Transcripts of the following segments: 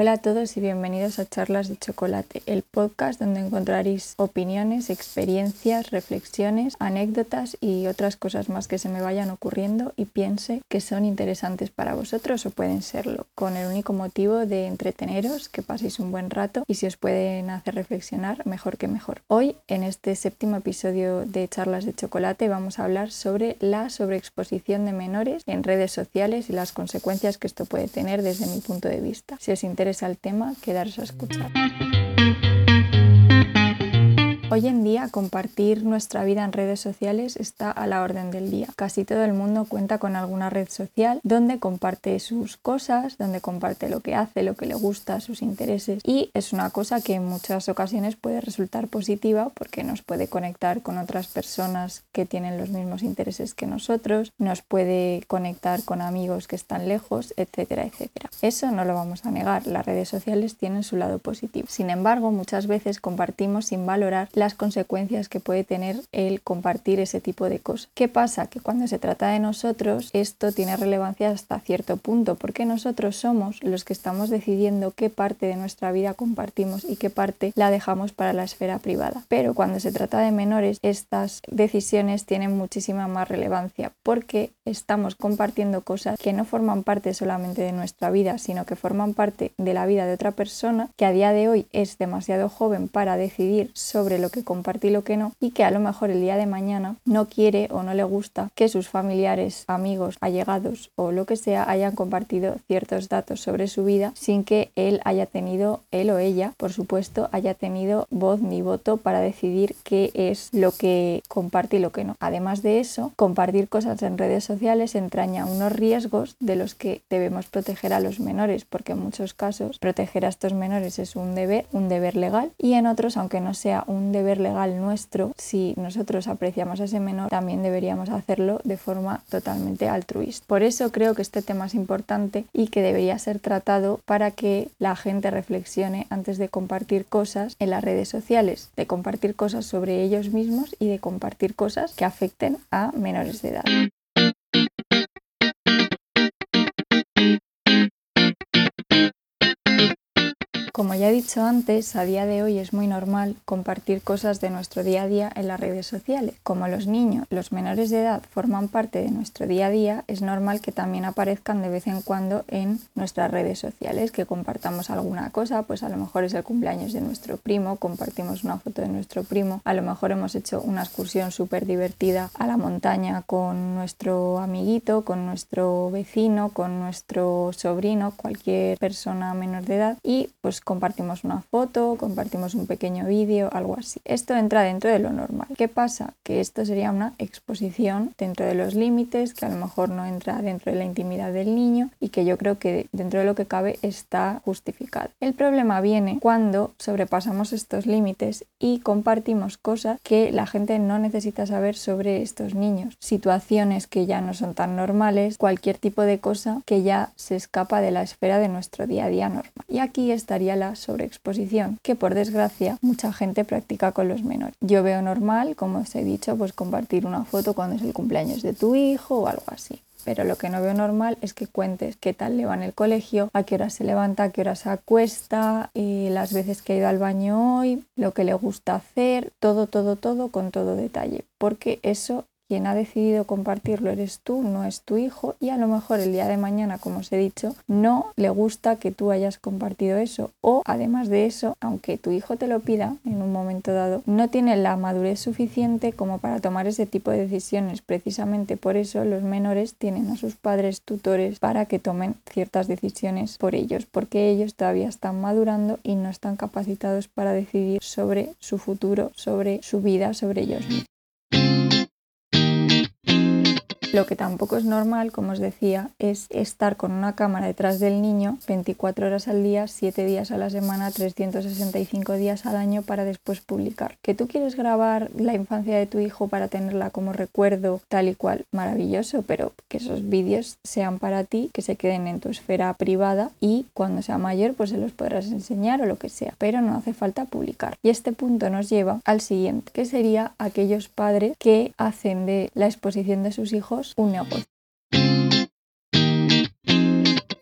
Hola a todos y bienvenidos a Charlas de Chocolate, el podcast donde encontraréis opiniones, experiencias, reflexiones, anécdotas y otras cosas más que se me vayan ocurriendo y piense que son interesantes para vosotros o pueden serlo, con el único motivo de entreteneros, que paséis un buen rato y si os pueden hacer reflexionar, mejor que mejor. Hoy, en este séptimo episodio de Charlas de Chocolate, vamos a hablar sobre la sobreexposición de menores en redes sociales y las consecuencias que esto puede tener desde mi punto de vista. Si os interesa el tema, quedaros a escuchar. Hoy en día compartir nuestra vida en redes sociales está a la orden del día. Casi todo el mundo cuenta con alguna red social donde comparte sus cosas, donde comparte lo que hace, lo que le gusta, sus intereses y es una cosa que en muchas ocasiones puede resultar positiva porque nos puede conectar con otras personas que tienen los mismos intereses que nosotros, nos puede conectar con amigos que están lejos, etcétera, etcétera. Eso no lo vamos a negar, las redes sociales tienen su lado positivo. Sin embargo, muchas veces compartimos sin valorar las consecuencias que puede tener el compartir ese tipo de cosas. ¿Qué pasa? Que cuando se trata de nosotros, esto tiene relevancia hasta cierto punto, porque nosotros somos los que estamos decidiendo qué parte de nuestra vida compartimos y qué parte la dejamos para la esfera privada. Pero cuando se trata de menores, estas decisiones tienen muchísima más relevancia, porque estamos compartiendo cosas que no forman parte solamente de nuestra vida, sino que forman parte de la vida de otra persona que a día de hoy es demasiado joven para decidir sobre lo que compartir y lo que no, y que a lo mejor el día de mañana no quiere o no le gusta que sus familiares, amigos, allegados o lo que sea hayan compartido ciertos datos sobre su vida sin que él haya tenido, él o ella, por supuesto, haya tenido voz ni voto para decidir qué es lo que comparte y lo que no. Además de eso, compartir cosas en redes sociales entraña unos riesgos de los que debemos proteger a los menores, porque en muchos casos proteger a estos menores es un deber, un deber legal, y en otros, aunque no sea un deber legal nuestro, si nosotros apreciamos a ese menor, también deberíamos hacerlo de forma totalmente altruista. Por eso creo que este tema es importante y que debería ser tratado para que la gente reflexione antes de compartir cosas en las redes sociales, de compartir cosas sobre ellos mismos y de compartir cosas que afecten a menores de edad. Como ya he dicho antes, a día de hoy es muy normal compartir cosas de nuestro día a día en las redes sociales. Como los niños, los menores de edad forman parte de nuestro día a día, es normal que también aparezcan de vez en cuando en nuestras redes sociales, que compartamos alguna cosa, pues a lo mejor es el cumpleaños de nuestro primo, compartimos una foto de nuestro primo, a lo mejor hemos hecho una excursión súper divertida a la montaña con nuestro amiguito, con nuestro vecino, con nuestro sobrino, cualquier persona menor de edad y pues compartimos una foto, compartimos un pequeño vídeo, algo así. Esto entra dentro de lo normal. ¿Qué pasa? Que esto sería una exposición dentro de los límites, que a lo mejor no entra dentro de la intimidad del niño y que yo creo que dentro de lo que cabe está justificado. El problema viene cuando sobrepasamos estos límites y compartimos cosas que la gente no necesita saber sobre estos niños, situaciones que ya no son tan normales, cualquier tipo de cosa que ya se escapa de la esfera de nuestro día a día normal. Y aquí estaría la sobreexposición, que por desgracia mucha gente practica con los menores. Yo veo normal, como os he dicho, pues compartir una foto cuando es el cumpleaños de tu hijo o algo así. Pero lo que no veo normal es que cuentes qué tal le va en el colegio, a qué hora se levanta, a qué hora se acuesta, eh, las veces que ha ido al baño hoy, lo que le gusta hacer, todo, todo, todo con todo detalle. Porque eso quien ha decidido compartirlo eres tú, no es tu hijo y a lo mejor el día de mañana, como os he dicho, no le gusta que tú hayas compartido eso o además de eso, aunque tu hijo te lo pida en un momento dado, no tiene la madurez suficiente como para tomar ese tipo de decisiones. Precisamente por eso los menores tienen a sus padres tutores para que tomen ciertas decisiones por ellos, porque ellos todavía están madurando y no están capacitados para decidir sobre su futuro, sobre su vida, sobre ellos mismos. Lo que tampoco es normal, como os decía, es estar con una cámara detrás del niño 24 horas al día, 7 días a la semana, 365 días al año para después publicar. Que tú quieres grabar la infancia de tu hijo para tenerla como recuerdo tal y cual, maravilloso, pero que esos vídeos sean para ti, que se queden en tu esfera privada y cuando sea mayor pues se los podrás enseñar o lo que sea, pero no hace falta publicar. Y este punto nos lleva al siguiente, que sería aquellos padres que hacen de la exposición de sus hijos un negocio.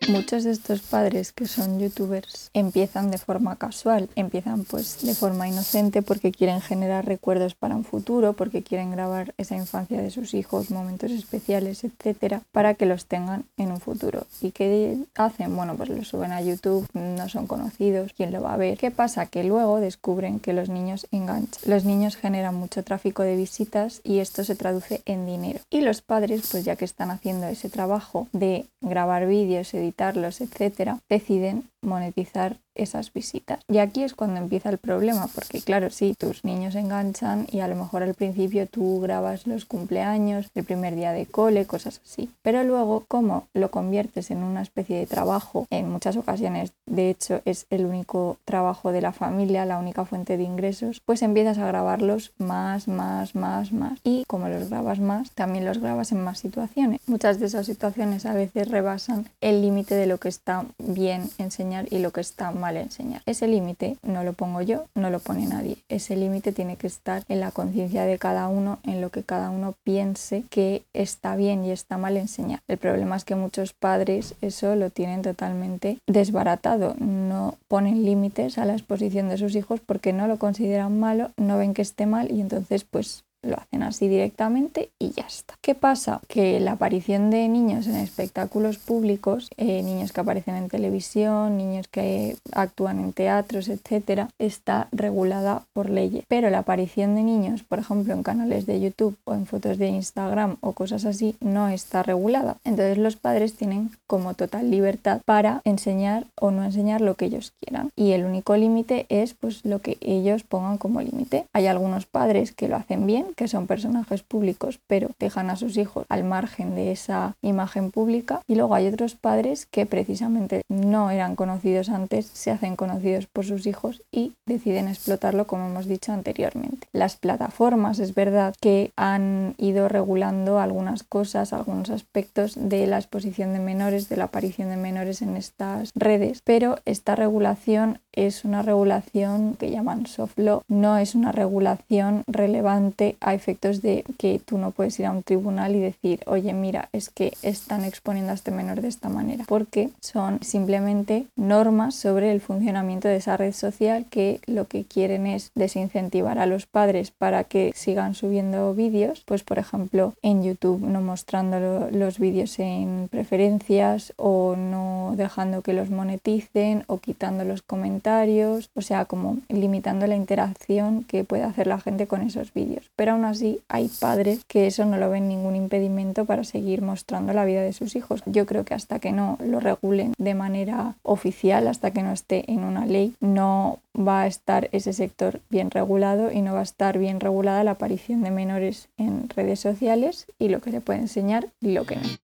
Muchos de estos padres que son youtubers empiezan de forma casual, empiezan pues de forma inocente porque quieren generar recuerdos para un futuro, porque quieren grabar esa infancia de sus hijos, momentos especiales, etcétera, para que los tengan en un futuro. ¿Y qué hacen? Bueno, pues lo suben a YouTube, no son conocidos, ¿quién lo va a ver? ¿Qué pasa? Que luego descubren que los niños enganchan. Los niños generan mucho tráfico de visitas y esto se traduce en dinero. Y los padres, pues ya que están haciendo ese trabajo de grabar vídeos, editarlos, etcétera, deciden monetizar esas visitas. Y aquí es cuando empieza el problema, porque claro, sí, tus niños enganchan y a lo mejor al principio tú grabas los cumpleaños, el primer día de cole, cosas así. Pero luego, como lo conviertes en una especie de trabajo, en muchas ocasiones, de hecho, es el único trabajo de la familia, la única fuente de ingresos, pues empiezas a grabarlos más, más, más, más. Y como los grabas más, también los grabas en más situaciones. Muchas de esas situaciones a veces rebasan el límite de lo que está bien y lo que está mal enseñar. Ese límite no lo pongo yo, no lo pone nadie. Ese límite tiene que estar en la conciencia de cada uno, en lo que cada uno piense que está bien y está mal enseñar. El problema es que muchos padres eso lo tienen totalmente desbaratado, no ponen límites a la exposición de sus hijos porque no lo consideran malo, no ven que esté mal y entonces pues lo hacen así directamente y ya está. ¿Qué pasa? Que la aparición de niños en espectáculos públicos, eh, niños que aparecen en televisión, niños que actúan en teatros, etcétera, está regulada por leyes. Pero la aparición de niños, por ejemplo, en canales de YouTube o en fotos de Instagram o cosas así, no está regulada. Entonces los padres tienen como total libertad para enseñar o no enseñar lo que ellos quieran. Y el único límite es pues lo que ellos pongan como límite. Hay algunos padres que lo hacen bien que son personajes públicos, pero dejan a sus hijos al margen de esa imagen pública. Y luego hay otros padres que precisamente no eran conocidos antes, se hacen conocidos por sus hijos y deciden explotarlo como hemos dicho anteriormente. Las plataformas es verdad que han ido regulando algunas cosas, algunos aspectos de la exposición de menores, de la aparición de menores en estas redes, pero esta regulación es una regulación que llaman soft law, no es una regulación relevante a efectos de que tú no puedes ir a un tribunal y decir, oye, mira, es que están exponiendo a este menor de esta manera, porque son simplemente normas sobre el funcionamiento de esa red social que lo que quieren es desincentivar a los padres para que sigan subiendo vídeos, pues por ejemplo en YouTube no mostrando los vídeos en preferencias o no dejando que los moneticen o quitando los comentarios, o sea, como limitando la interacción que puede hacer la gente con esos vídeos. Pero aún así hay padres que eso no lo ven ningún impedimento para seguir mostrando la vida de sus hijos. Yo creo que hasta que no lo regulen de manera oficial, hasta que no esté en una ley, no va a estar ese sector bien regulado y no va a estar bien regulada la aparición de menores en redes sociales y lo que se puede enseñar y lo que no.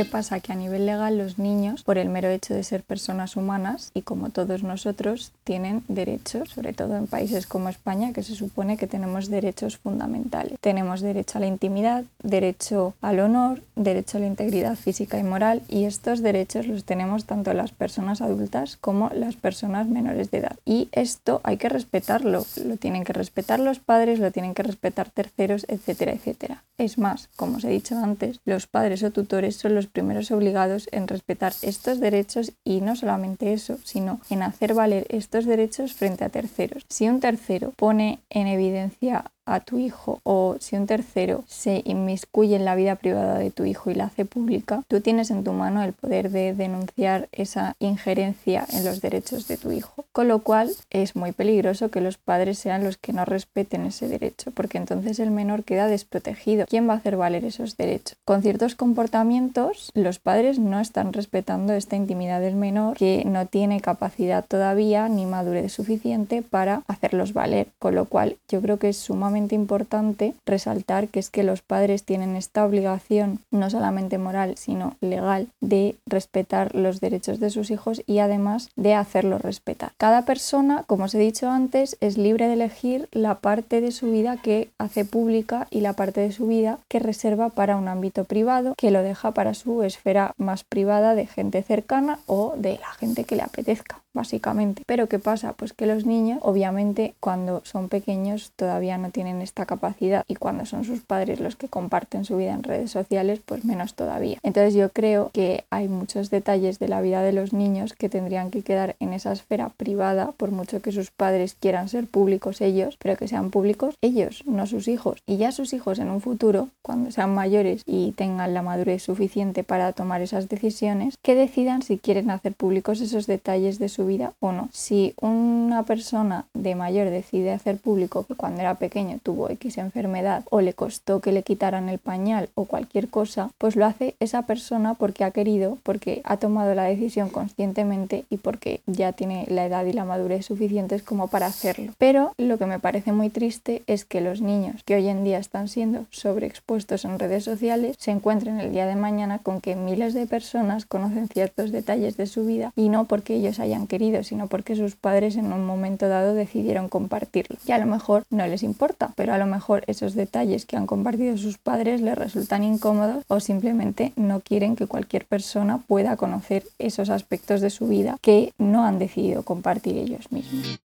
¿Qué pasa? Que a nivel legal los niños, por el mero hecho de ser personas humanas y como todos nosotros, tienen derechos, sobre todo en países como España, que se supone que tenemos derechos fundamentales. Tenemos derecho a la intimidad, derecho al honor, derecho a la integridad física y moral y estos derechos los tenemos tanto las personas adultas como las personas menores de edad. Y esto hay que respetarlo, lo tienen que respetar los padres, lo tienen que respetar terceros, etcétera, etcétera. Es más, como os he dicho antes, los padres o tutores son los primeros obligados en respetar estos derechos y no solamente eso, sino en hacer valer estos derechos frente a terceros. Si un tercero pone en evidencia a tu hijo o si un tercero se inmiscuye en la vida privada de tu hijo y la hace pública, tú tienes en tu mano el poder de denunciar esa injerencia en los derechos de tu hijo. Con lo cual es muy peligroso que los padres sean los que no respeten ese derecho, porque entonces el menor queda desprotegido. ¿Quién va a hacer valer esos derechos? Con ciertos comportamientos, los padres no están respetando esta intimidad del menor que no tiene capacidad todavía ni madurez suficiente para hacerlos valer. Con lo cual yo creo que es importante resaltar que es que los padres tienen esta obligación, no solamente moral, sino legal, de respetar los derechos de sus hijos y además de hacerlos respetar. Cada persona, como os he dicho antes, es libre de elegir la parte de su vida que hace pública y la parte de su vida que reserva para un ámbito privado, que lo deja para su esfera más privada de gente cercana o de la gente que le apetezca. Básicamente. Pero ¿qué pasa? Pues que los niños, obviamente, cuando son pequeños todavía no tienen esta capacidad y cuando son sus padres los que comparten su vida en redes sociales, pues menos todavía. Entonces yo creo que hay muchos detalles de la vida de los niños que tendrían que quedar en esa esfera privada, por mucho que sus padres quieran ser públicos ellos, pero que sean públicos ellos, no sus hijos. Y ya sus hijos en un futuro, cuando sean mayores y tengan la madurez suficiente para tomar esas decisiones, que decidan si quieren hacer públicos esos detalles de su vida o no. Si una persona de mayor decide hacer público que cuando era pequeño tuvo X enfermedad o le costó que le quitaran el pañal o cualquier cosa, pues lo hace esa persona porque ha querido, porque ha tomado la decisión conscientemente y porque ya tiene la edad y la madurez suficientes como para hacerlo. Pero lo que me parece muy triste es que los niños que hoy en día están siendo sobreexpuestos en redes sociales se encuentren el día de mañana con que miles de personas conocen ciertos detalles de su vida y no porque ellos hayan querido, sino porque sus padres en un momento dado decidieron compartirlo. Y a lo mejor no les importa, pero a lo mejor esos detalles que han compartido sus padres les resultan incómodos o simplemente no quieren que cualquier persona pueda conocer esos aspectos de su vida que no han decidido compartir ellos mismos.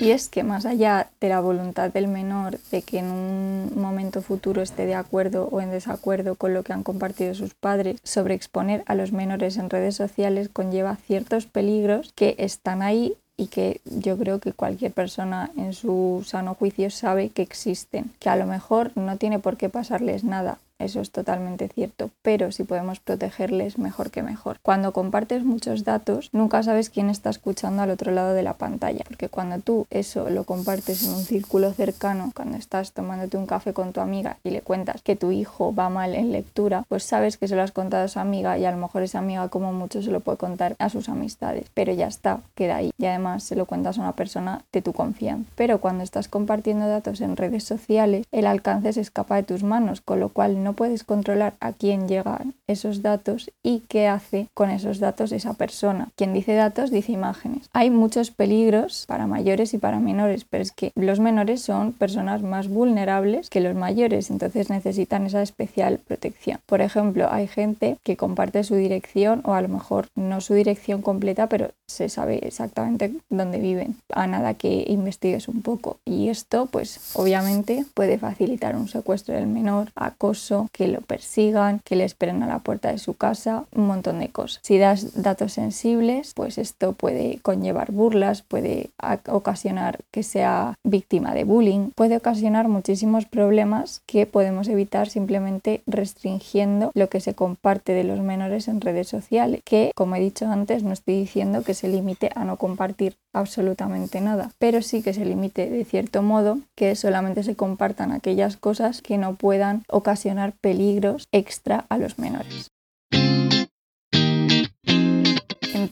Y es que más allá de la voluntad del menor de que en un momento futuro esté de acuerdo o en desacuerdo con lo que han compartido sus padres, sobre exponer a los menores en redes sociales conlleva ciertos peligros que están ahí y que yo creo que cualquier persona en su sano juicio sabe que existen, que a lo mejor no tiene por qué pasarles nada, eso es totalmente cierto, pero si podemos protegerles, mejor que mejor. Cuando compartes muchos datos, nunca sabes quién está escuchando al otro lado de la pantalla, porque cuando tú eso lo compartes en un círculo cercano, cuando estás tomándote un café con tu amiga y le cuentas que tu hijo va mal en lectura, pues sabes que se lo has contado a su amiga y a lo mejor esa amiga como mucho se lo puede contar a sus amistades, pero ya está, queda ahí y además se lo cuentas a una persona de tu confianza. Pero cuando estás compartiendo datos en redes sociales, el alcance se escapa de tus manos, con lo cual no puedes controlar a quién llegan esos datos y qué hace con esos datos esa persona. Quien dice datos dice imágenes. Hay muchos peligros para mayores y para menores, pero es que los menores son personas más vulnerables que los mayores, entonces necesitan esa especial protección. Por ejemplo, hay gente que comparte su dirección o a lo mejor no su dirección completa, pero se sabe exactamente dónde viven, a nada que investigues un poco. Y esto, pues obviamente puede facilitar un secuestro del menor, acoso, que lo persigan, que le esperen a la puerta de su casa, un montón de cosas. Si das datos sensibles, pues esto puede conllevar burlas, puede ocasionar que sea víctima de bullying, puede ocasionar muchísimos problemas que podemos evitar simplemente restringiendo lo que se comparte de los menores en redes sociales, que como he dicho antes no estoy diciendo que se limite a no compartir absolutamente nada, pero sí que se limite de cierto modo que solamente se compartan aquellas cosas que no puedan ocasionar peligros extra a los menores.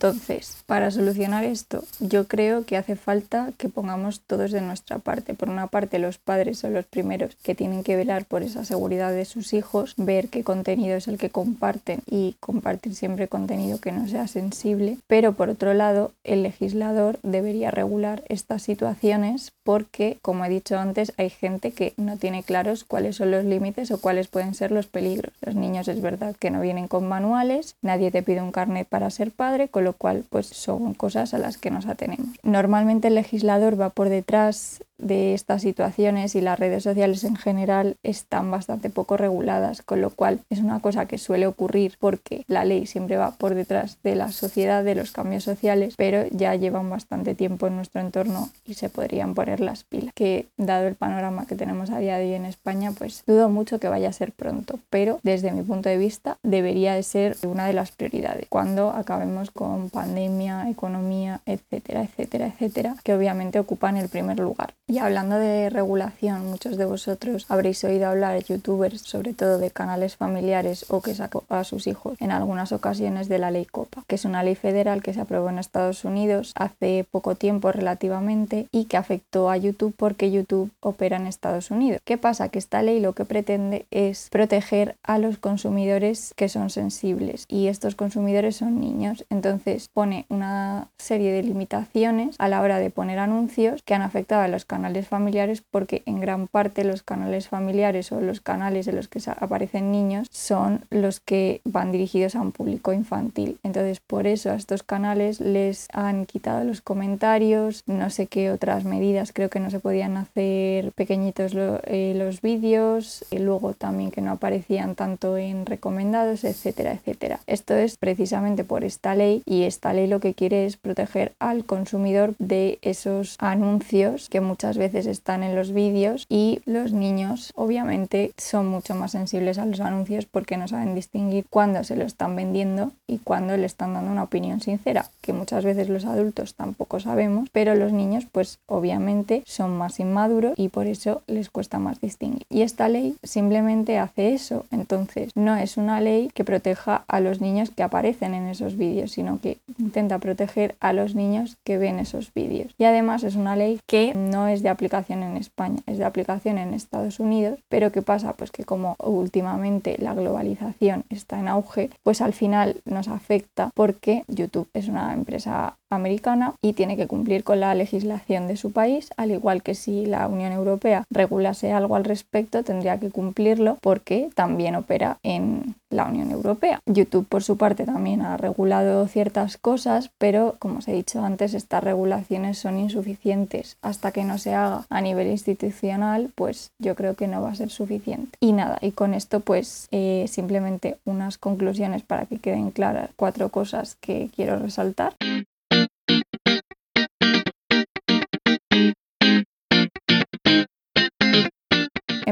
Entonces, para solucionar esto, yo creo que hace falta que pongamos todos de nuestra parte. Por una parte, los padres son los primeros que tienen que velar por esa seguridad de sus hijos, ver qué contenido es el que comparten y compartir siempre contenido que no sea sensible. Pero por otro lado, el legislador debería regular estas situaciones porque, como he dicho antes, hay gente que no tiene claros cuáles son los límites o cuáles pueden ser los peligros. Los niños es verdad que no vienen con manuales, nadie te pide un carnet para ser padre, lo cual pues son cosas a las que nos atenemos. Normalmente el legislador va por detrás de estas situaciones y las redes sociales en general están bastante poco reguladas, con lo cual es una cosa que suele ocurrir porque la ley siempre va por detrás de la sociedad, de los cambios sociales, pero ya llevan bastante tiempo en nuestro entorno y se podrían poner las pilas. Que dado el panorama que tenemos a día de hoy en España, pues dudo mucho que vaya a ser pronto, pero desde mi punto de vista debería de ser una de las prioridades cuando acabemos con pandemia, economía, etcétera, etcétera, etcétera, que obviamente ocupan el primer lugar. Y hablando de regulación, muchos de vosotros habréis oído hablar youtubers, sobre todo de canales familiares o que sacó a sus hijos en algunas ocasiones de la ley COPA, que es una ley federal que se aprobó en Estados Unidos hace poco tiempo relativamente y que afectó a YouTube porque YouTube opera en Estados Unidos. ¿Qué pasa? Que esta ley lo que pretende es proteger a los consumidores que son sensibles y estos consumidores son niños. Entonces pone una serie de limitaciones a la hora de poner anuncios que han afectado a los canales familiares porque en gran parte los canales familiares o los canales en los que aparecen niños son los que van dirigidos a un público infantil. Entonces por eso a estos canales les han quitado los comentarios, no sé qué otras medidas, creo que no se podían hacer pequeñitos eh, los vídeos, y luego también que no aparecían tanto en recomendados, etcétera, etcétera. Esto es precisamente por esta ley y esta ley lo que quiere es proteger al consumidor de esos anuncios que muchas veces están en los vídeos y los niños obviamente son mucho más sensibles a los anuncios porque no saben distinguir cuándo se lo están vendiendo y cuándo le están dando una opinión sincera, que muchas veces los adultos tampoco sabemos, pero los niños pues obviamente son más inmaduros y por eso les cuesta más distinguir. Y esta ley simplemente hace eso, entonces no es una ley que proteja a los niños que aparecen en esos vídeos, sino que intenta proteger a los niños que ven esos vídeos. Y además es una ley que no es de aplicación en España, es de aplicación en Estados Unidos, pero ¿qué pasa? Pues que como últimamente la globalización está en auge, pues al final nos afecta porque YouTube es una empresa americana y tiene que cumplir con la legislación de su país, al igual que si la Unión Europea regulase algo al respecto, tendría que cumplirlo porque también opera en la Unión Europea. YouTube, por su parte, también ha regulado ciertas cosas, pero como os he dicho antes, estas regulaciones son insuficientes. Hasta que no se haga a nivel institucional, pues yo creo que no va a ser suficiente. Y nada, y con esto pues eh, simplemente unas conclusiones para que queden claras cuatro cosas que quiero resaltar.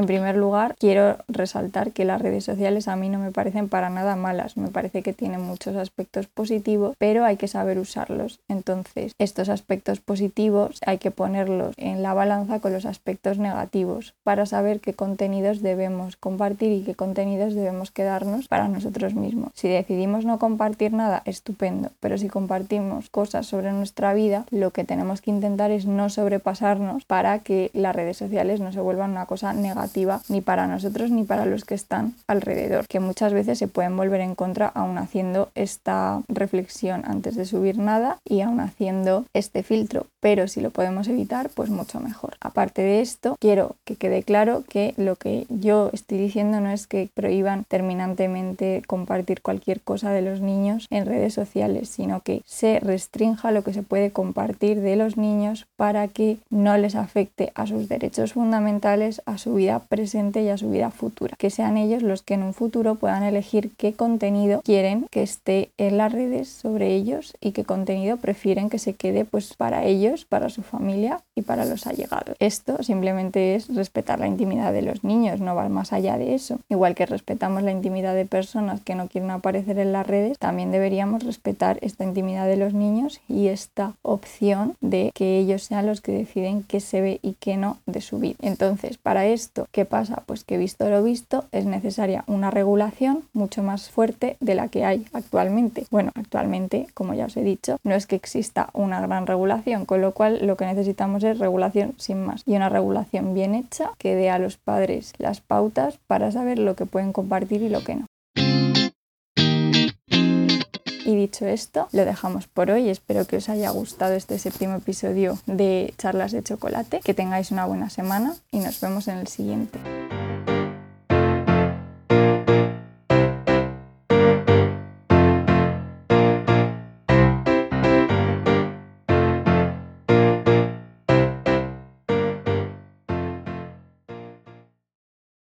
En primer lugar, quiero resaltar que las redes sociales a mí no me parecen para nada malas, me parece que tienen muchos aspectos positivos, pero hay que saber usarlos. Entonces, estos aspectos positivos hay que ponerlos en la balanza con los aspectos negativos para saber qué contenidos debemos compartir y qué contenidos debemos quedarnos para nosotros mismos. Si decidimos no compartir nada, estupendo, pero si compartimos cosas sobre nuestra vida, lo que tenemos que intentar es no sobrepasarnos para que las redes sociales no se vuelvan una cosa negativa ni para nosotros ni para los que están alrededor, que muchas veces se pueden volver en contra aún haciendo esta reflexión antes de subir nada y aún haciendo este filtro. Pero si lo podemos evitar, pues mucho mejor. Aparte de esto, quiero que quede claro que lo que yo estoy diciendo no es que prohíban terminantemente compartir cualquier cosa de los niños en redes sociales, sino que se restrinja lo que se puede compartir de los niños para que no les afecte a sus derechos fundamentales, a su vida presente y a su vida futura. Que sean ellos los que en un futuro puedan elegir qué contenido quieren que esté en las redes sobre ellos y qué contenido prefieren que se quede pues para ellos, para su familia y para los allegados. Esto simplemente es respetar la intimidad de los niños, no va más allá de eso. Igual que respetamos la intimidad de personas que no quieren aparecer en las redes, también deberíamos respetar esta intimidad de los niños y esta opción de que ellos sean los que deciden qué se ve y qué no de su vida. Entonces, para esto ¿Qué pasa? Pues que visto lo visto es necesaria una regulación mucho más fuerte de la que hay actualmente. Bueno, actualmente, como ya os he dicho, no es que exista una gran regulación, lo cual lo que necesitamos es regulación sin más y una regulación bien hecha que dé a los padres las pautas para saber lo que pueden compartir y lo que no. Y dicho esto, lo dejamos por hoy. Espero que os haya gustado este séptimo episodio de Charlas de Chocolate. Que tengáis una buena semana y nos vemos en el siguiente.